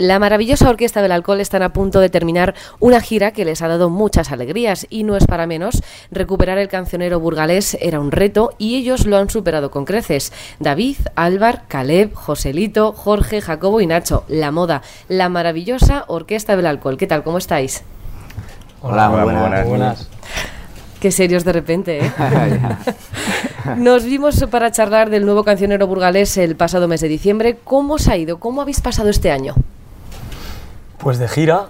La maravillosa Orquesta del Alcohol están a punto de terminar una gira que les ha dado muchas alegrías y no es para menos. Recuperar el cancionero burgalés era un reto y ellos lo han superado con creces. David, Álvar, Caleb, Joselito, Jorge, Jacobo y Nacho. La moda, la maravillosa Orquesta del Alcohol. ¿Qué tal? ¿Cómo estáis? Hola, muy buenas. buenas. Qué serios de repente, ¿eh? Nos vimos para charlar del nuevo cancionero burgalés el pasado mes de diciembre. ¿Cómo os ha ido? ¿Cómo habéis pasado este año? Pues de gira,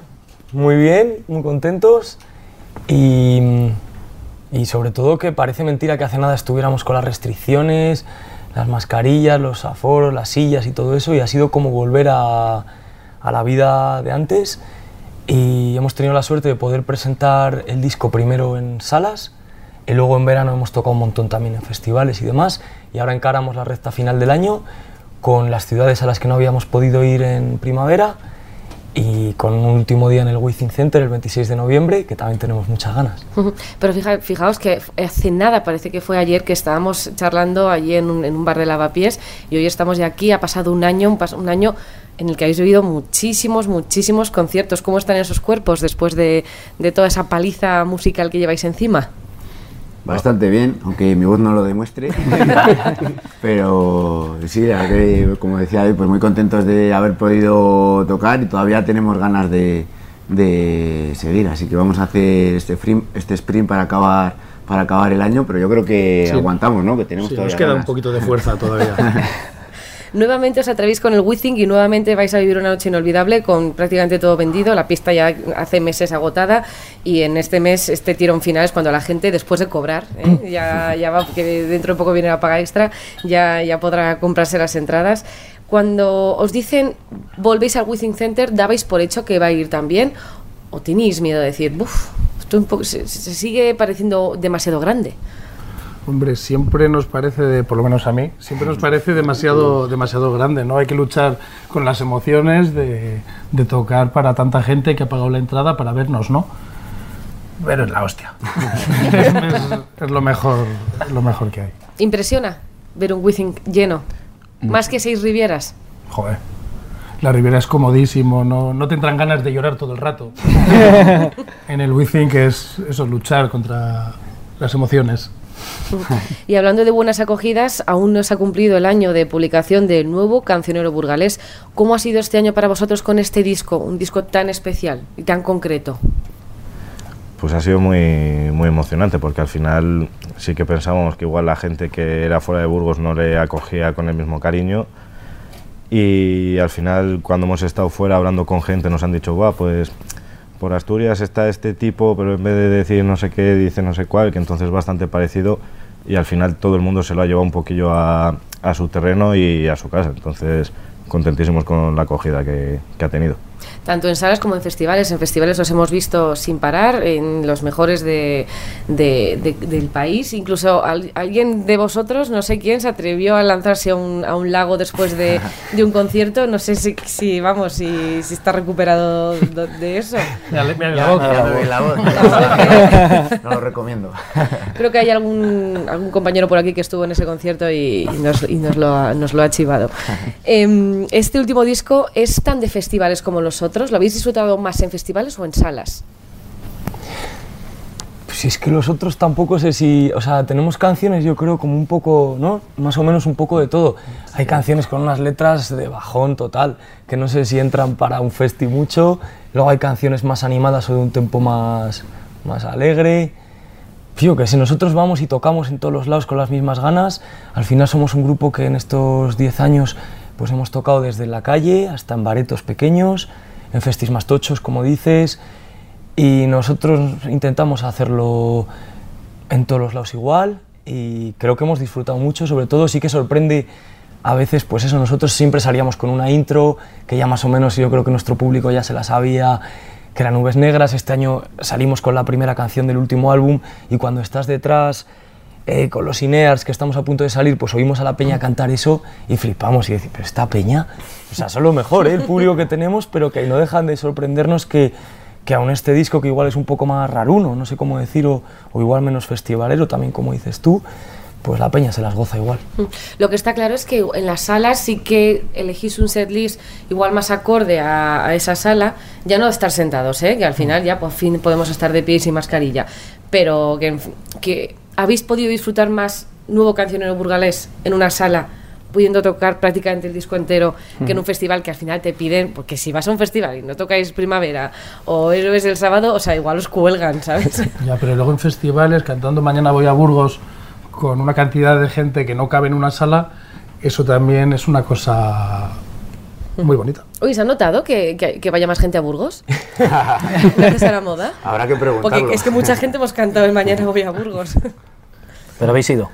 muy bien, muy contentos y, y, sobre todo que parece mentira que hace nada estuviéramos con las restricciones, las mascarillas, los aforos, las sillas y todo eso y ha sido como volver a, a la vida de antes. Y hemos tenido la suerte de poder presentar el disco primero en salas y luego en verano hemos tocado un montón también en festivales y demás y ahora encaramos la recta final del año con las ciudades a las que no habíamos podido ir en primavera y con un último día en el Within Center el 26 de noviembre, que también tenemos muchas ganas. Pero fijaos que hace nada, parece que fue ayer que estábamos charlando allí en un, bar de lavapiés y hoy estamos ya aquí, ha pasado un año, un, un año en el que habéis vivido muchísimos, muchísimos conciertos. ¿Cómo están esos cuerpos después de, de toda esa paliza musical que lleváis encima? Bastante bien, aunque mi voz no lo demuestre. Pero sí, como decía pues muy contentos de haber podido tocar y todavía tenemos ganas de, seguir. Así que vamos a hacer este, este sprint para acabar para acabar el año, pero yo creo que aguantamos, ¿no? Que tenemos sí, nos queda un poquito de fuerza todavía. Nuevamente os atrevéis con el Withing y nuevamente vais a vivir una noche inolvidable con prácticamente todo vendido. La pista ya hace meses agotada y en este mes, este tirón final es cuando la gente, después de cobrar, ¿eh? ya, ya va, que dentro de poco viene la paga extra, ya, ya podrá comprarse las entradas. Cuando os dicen volvéis al Withing Center, ¿dabais por hecho que va a ir también? ¿O tenéis miedo de decir, uff, esto se sigue pareciendo demasiado grande? Hombre, siempre nos parece, por lo menos a mí, siempre nos parece demasiado, demasiado grande, ¿no? Hay que luchar con las emociones de, tocar para tanta gente que ha pagado la entrada para vernos, ¿no? Pero es la hostia. es, lo, mejor, lo mejor que hay. ¿Impresiona ver un Withing lleno? ¿Más que seis Rivieras? Joder. La Riviera es comodísimo, no, no tendrán ganas de llorar todo el rato. en el Withing es eso, luchar contra las emociones. Y hablando de buenas acogidas, aún no se ha cumplido el año de publicación del nuevo Cancionero Burgalés. ¿Cómo ha sido este año para vosotros con este disco, un disco tan especial y tan concreto? Pues ha sido muy, muy emocionante porque al final sí que pensábamos que igual la gente que era fuera de Burgos no le acogía con el mismo cariño y al final cuando hemos estado fuera hablando con gente nos han dicho, guau, pues por Asturias está este tipo, pero en vez de decir no sé qué, dice no sé cuál, que entonces es bastante parecido y al final todo el mundo se lo ha llevado un poquillo a, a su terreno y a su casa. Entonces, contentísimos con la acogida que, que ha tenido tanto en salas como en festivales. En festivales los hemos visto sin parar, en los mejores de, del país. Incluso alguien de vosotros, no sé quién, se atrevió a lanzarse a un, a un lago después de, un concierto. No sé si, si vamos, si, si, está recuperado de eso. no lo recomiendo. Creo que hay algún, algún compañero por aquí que estuvo en ese concierto y, nos, y nos, lo ha, nos lo ha chivado. Em, este último disco es tan de festivales como los otros? ¿Lo habéis disfrutado más en festivales o en salas? Pues es que los otros tampoco sé si, o sea, tenemos canciones yo creo como un poco, ¿no? Más o menos un poco de todo. Hay canciones con unas letras de bajón total, que no sé si entran para un festi mucho. Luego hay canciones más animadas o de un tempo más, más alegre. Tío, que si nosotros vamos y tocamos en todos los lados con las mismas ganas, al final somos un grupo que en estos 10 años pues hemos tocado desde la calle hasta en baretos pequeños, en festis más tochos, como dices, y nosotros intentamos hacerlo en todos los lados igual y creo que hemos disfrutado mucho, sobre todo sí que sorprende a veces, pues eso, nosotros siempre salíamos con una intro que ya más o menos yo creo que nuestro público ya se la sabía, que era Nubes Negras, este año salimos con la primera canción del último álbum y cuando estás detrás eh, con los Inears que estamos a punto de salir, pues oímos a la peña cantar eso y flipamos y decimos, pero esta peña, o sea, son lo mejor, ¿eh? el público que tenemos, pero que no dejan de sorprendernos que, que aún este disco que igual es un poco más raruno, no sé cómo decir, o, igual menos festivalero también, como dices tú, pues la peña se las goza igual. Lo que está claro es que en las salas sí que elegís un setlist igual más acorde a, esa sala, ya no estar sentados, ¿eh? que al final ya por fin podemos estar de pie sin mascarilla, pero que habéis podido disfrutar más nuevo cancionero burgalés en una sala pudiendo tocar prácticamente el disco entero que en un festival que al final te piden, porque si vas a un festival y no tocáis primavera o héroes el sábado, o sea, igual os cuelgan, ¿sabes? Ya, pero luego en festivales, cantando Mañana voy a Burgos con una cantidad de gente que no cabe en una sala, eso también es una cosa muy bonita. Oye, ¿se ha notado que, que- que vaya más gente a Burgos? Gracias a la moda. Habrá que preguntarlo. Porque es que mucha gente hemos cantado el Mañana voy a Burgos. Pero habéis ido.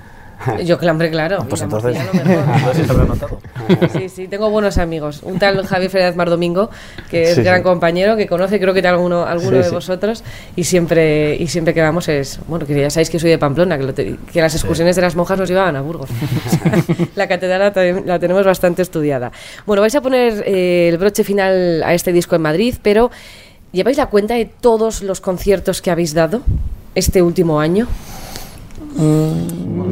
Yo, hombre, claro. Pues y la entonces, mejor. Sí, sí, tengo buenos amigos. Un tal Javier Fernández Mar Domingo, que es Sí, gran sí. compañero, que conoce creo que de alguno, alguno Sí, de vosotros, y siempre, y siempre que vamos es, bueno, que ya sabéis que soy de Pamplona, que, lo te- que las excursiones de las monjas nos llevaban a Burgos. la catedral la, te- la tenemos bastante estudiada. Bueno, vais a poner eh, el broche final a este disco en Madrid, pero ¿lleváis la cuenta de todos los conciertos que habéis dado este último año?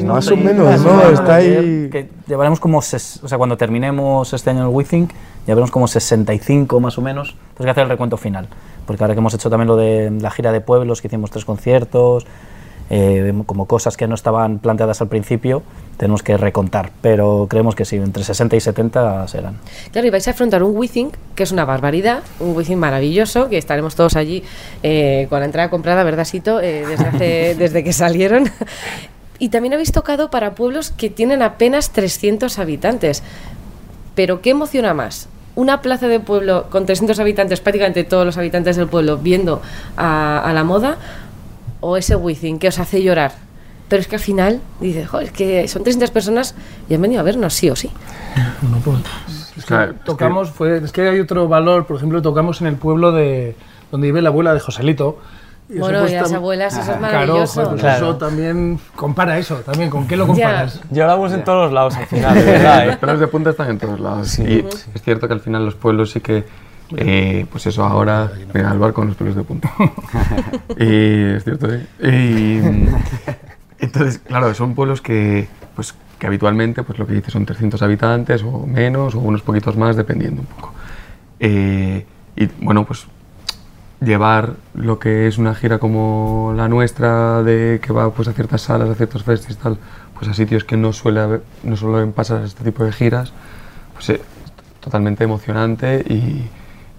Más o menos, ¿no? Está ahí. Que llevaremos como, ses- o sea, cuando terminemos este año el WeThink, llevaremos como 65 más o menos. Entonces que hacer el recuento final. Porque ahora que hemos hecho también lo de la gira de pueblos, que hicimos tres conciertos, eh, como cosas que no estaban planteadas al principio, tenemos que recontar. Pero creemos que sí, entre 60 y 70 serán. Claro, y vais a afrontar un WeThink, que es una barbaridad, un WeThink maravilloso, que estaremos todos allí eh, con la entrada comprada, ¿verdad, Sito? Eh, desde, hace- desde que salieron. Y también habéis tocado para pueblos que tienen apenas 300 habitantes. Pero ¿qué emociona más? Una plaza de pueblo con 300 habitantes, prácticamente todos los habitantes del pueblo viendo a, a la moda, o ese WeThink que os hace llorar. Pero es que al final dices, "Jo, es que son 300 personas y han venido a vernos sí o sí. No, pues, es que tocamos, fue, es que hay otro valor, por ejemplo, tocamos en el pueblo de donde vive la abuela de Joselito. Y Bueno, y las abuelas, eso es maravilloso. joder, pues Claro. eso también compara eso, también, ¿con qué lo comparas? Lloramos en todos los lados al final, de verdad. Los ¿eh? pelos de punta están en todos lados. y es cierto que al final los pueblos sí que, eh, pues eso, ahora, mira, al bar con los pelos de punta. y es cierto, ¿eh? Y, entonces, claro, son pueblos que, pues, que habitualmente, pues lo que dice son 300 habitantes o menos, o unos poquitos más, dependiendo un poco. Eh, y bueno, pues llevar lo que es una gira como la nuestra, de que va pues, a ciertas salas, a ciertos festivals, tal, pues a sitios que no, suele haber- no suelen pasar este tipo de giras, pues es totalmente emocionante y,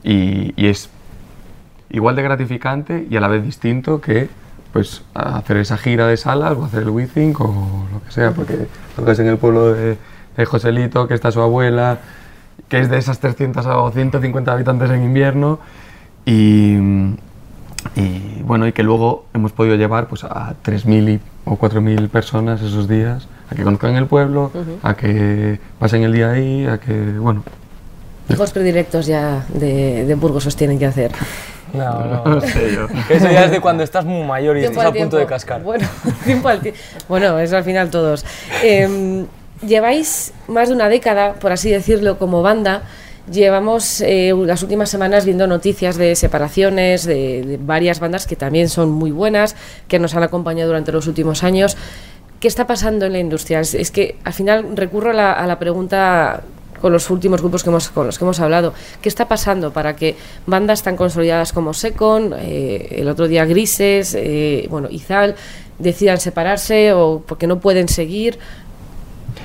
y- y es igual de gratificante y a la vez distinto que pues hacer esa gira de salas o hacer el WeThink o lo que sea, porque tocas en el pueblo de, de Joselito, que está su abuela, que es de esas 300 o 150 habitantes en invierno y, y, bueno, y que luego hemos podido llevar pues a 3.000 y- o 4.000 personas esos días a que conozcan el pueblo, a que pasen el día ahí, a que, bueno, Hijos predilectos ya de, de Burgos os tienen que hacer. No, no. Que eso ya es de cuando estás muy mayor y Tiempo estás a al punto de cascar. Bueno, tiempo al. Bueno, eso al final todos. Em, lleváis más de una década, por así decirlo, como banda. Llevamos eh, las últimas semanas viendo noticias de separaciones de, de varias bandas que también son muy buenas, que nos han acompañado durante los últimos años. ¿Qué está pasando en la industria? Es, es que al final recurro a la, a la pregunta con los últimos grupos que hemos, con los que hemos hablado. ¿Qué está pasando para que bandas tan consolidadas como Secon, eh, el otro día Grises, eh, bueno, Izal, decidan separarse o porque no pueden seguir?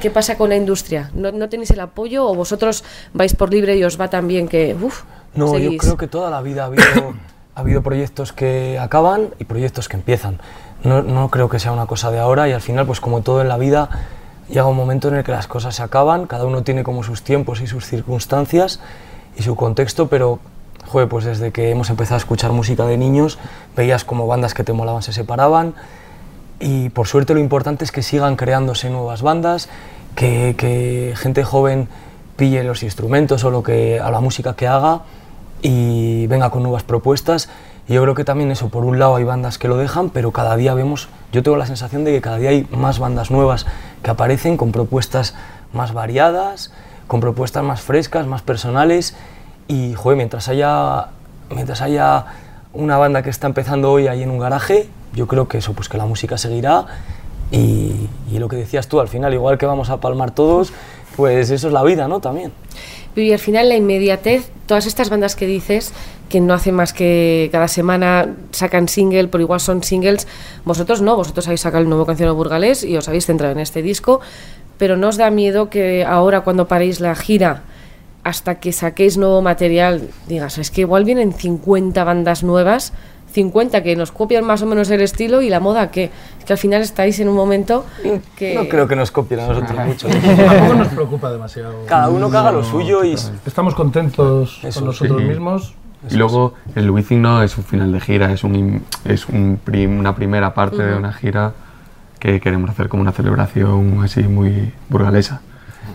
¿Qué pasa con la industria? ¿No, no tenéis el apoyo o vosotros vais por libre y os va tan bien que, uff, No, yo seguís? creo que toda la vida ha habido, ha habido proyectos que acaban y proyectos que empiezan. No, no creo que sea una cosa de ahora y al final, pues como todo en la vida, llega un momento en el que las cosas se acaban, cada uno tiene como sus tiempos y sus circunstancias y su contexto, pero, joder, pues desde que hemos empezado a escuchar música de niños, veías como bandas que te molaban se separaban y por suerte lo importante es que sigan creándose nuevas bandas, que, que gente joven pille los instrumentos o, lo que, a la música que haga y venga con nuevas propuestas. Y yo creo que también eso, por un lado hay bandas que lo dejan, pero cada día vemos, yo tengo la sensación de que cada día hay más bandas nuevas que aparecen con propuestas más variadas, con propuestas más frescas, más personales. Y, joder, mientras haya, mientras haya una banda que está empezando hoy ahí en un garaje, yo creo que eso, pues que la música seguirá Y, y lo que decías tú, al final, igual que vamos a palmar todos, pues eso es la vida, ¿no? También. Y al final la inmediatez, todas estas bandas que dices, que no hacen más que cada semana sacan single, pero igual son singles, vosotros no, vosotros habéis sacado el nuevo canción Burgalés y os habéis centrado en este disco, pero ¿no os da miedo que ahora cuando paréis la gira, hasta que saquéis nuevo material, digas, es que igual vienen 50 bandas nuevas, 50 que nos copian más o menos el estilo y la moda que es que al final estáis en un momento que No creo que nos copien a nosotros mucho. Tampoco nos preocupa demasiado. Cada uno haga lo suyo y... Estamos contentos Eso, con nosotros sí. mismos. Y luego el Wizzing no es un final de gira, es, un, im- es un prim- una primera parte de una gira que queremos hacer como una celebración así muy burgalesa.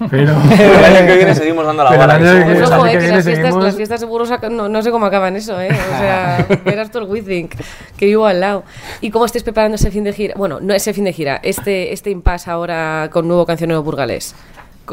Pero El año que viene seguimos dando la Pero el vara. año que que Pues el ojo, eh, que que las fiestas, seguimos- las fiestas seguro sacan- no, no sé cómo acaban eso, ¿eh? O sea, verás tú el WeThink, que vivo al lado. ¿Y cómo estáis preparando ese fin de gira? Bueno, no ese fin de gira, este, este impasse ahora con nuevo cancionero burgalés.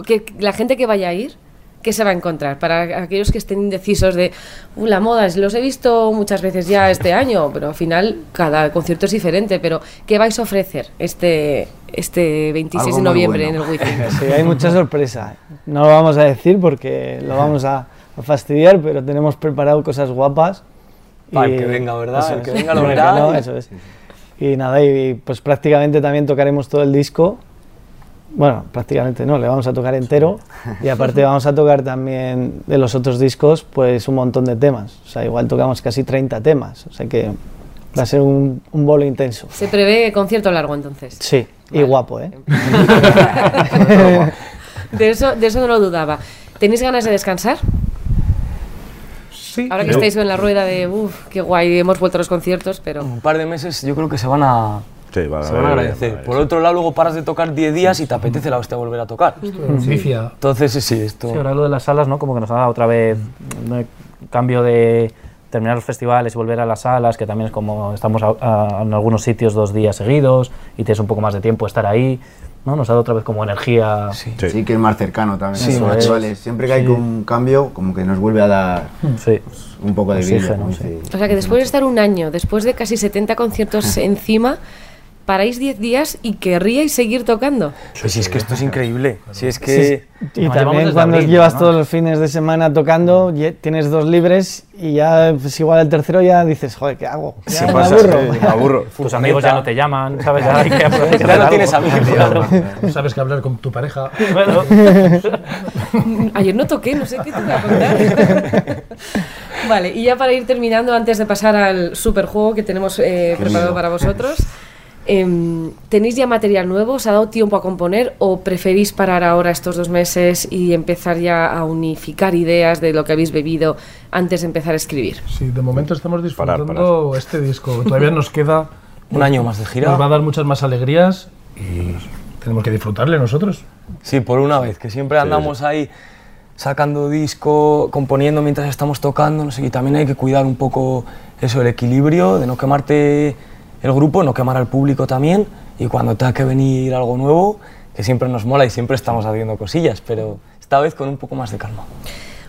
Que, la gente que vaya a ir, ¿qué se va a encontrar? Para aquellos que estén indecisos de, "Uh, la moda, es- los he visto muchas veces ya este año, pero al final cada concierto es diferente, pero ¿qué vais a ofrecer este, este 26 Algo de noviembre bueno. en el WeThink? Sí, hay mucha sorpresa. No lo vamos a decir porque lo vamos a, a fastidiar, pero tenemos preparado cosas guapas. Para el que venga, ¿verdad? que venga lo verá que no, eso es. Y nada, y pues prácticamente también tocaremos todo el disco. Bueno, prácticamente no, le vamos a tocar entero. Y aparte vamos a tocar también de los otros discos, pues un montón de temas. O sea, igual tocamos casi 30 temas. O sea que va a ser un, un bolo intenso. Se prevé concierto largo entonces. Sí, y Vale. guapo, ¿eh? De eso, de eso no lo dudaba. ¿Tenéis ganas de descansar? Sí. Ahora que estáis en la rueda de, uff, qué guay, hemos vuelto a los conciertos, pero... Un par de meses yo creo que se van a, Sí, va se van a agradecer. Por haber- otro lado, luego paras de tocar 10 días y te apetece la hostia volver a tocar. Vicia. Entonces, sí, esto... Sí, ahora lo de las salas, ¿no? Como que nos ha dado otra vez un cambio de terminar los festivales y volver a las salas, que también es como estamos a- a- en algunos sitios dos días seguidos y tienes un poco más de tiempo de estar ahí, ¿no? Nos ha dado otra vez como energía. Sí. Sí. Sí, que es más cercano también. Sí, festivales. Siempre que hay un cambio, como que nos vuelve a dar Sí. un poco de vida. Sí. O sea que después de estar un año, después de casi 70 conciertos encima, paráis 10 días y querríais seguir tocando. Pues si es que esto es increíble. Si es que... Y Nos llevamos también cuando abril, llevas ¿no? todos los fines de semana tocando, ye- tienes dos libres y ya, pues igual el tercero ya dices, joder, ¿qué hago? Ya Se me pasa, aburro. sí, me aburro. Tus amigos ya no te llaman, ¿sabes? Ya, hay que, Ya no algo. tienes amigos. Sabes que hablar con tu pareja. Bueno, Ayer no toqué, no sé qué te voy a contar. vale, y ya para ir terminando, antes de pasar al superjuego que tenemos eh, preparado para vosotros, ¿tenéis ya material nuevo? ¿Os ha dado tiempo a componer o preferís parar ahora estos dos meses y empezar ya a unificar ideas de lo que habéis bebido antes de empezar a escribir? Sí, de momento estamos Parar, disfrutando este disco. Todavía nos queda. Un año más de gira. Nos va a dar muchas más alegrías y tenemos que disfrutarle nosotros. Sí, por una vez, que siempre andamos ahí sacando disco, componiendo mientras estamos tocando, no sé, y también hay que cuidar un poco eso, el equilibrio, de no quemarte el grupo, no quemar al público también, y cuando tenga que venir algo nuevo, que siempre nos mola y siempre estamos haciendo cosillas, pero esta vez con un poco más de calma.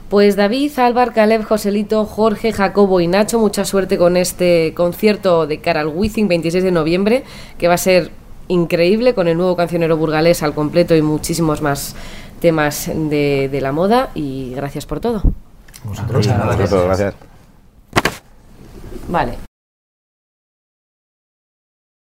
Pues David, Álvar, Caleb, Joselito, Jorge, Jacobo y Nacho, mucha suerte con este concierto de cara al Wizzing 26 de noviembre, que va a ser increíble con el nuevo cancionero burgalés al completo y muchísimos más temas de, de la moda. Y gracias por todo. Gracias. Vale.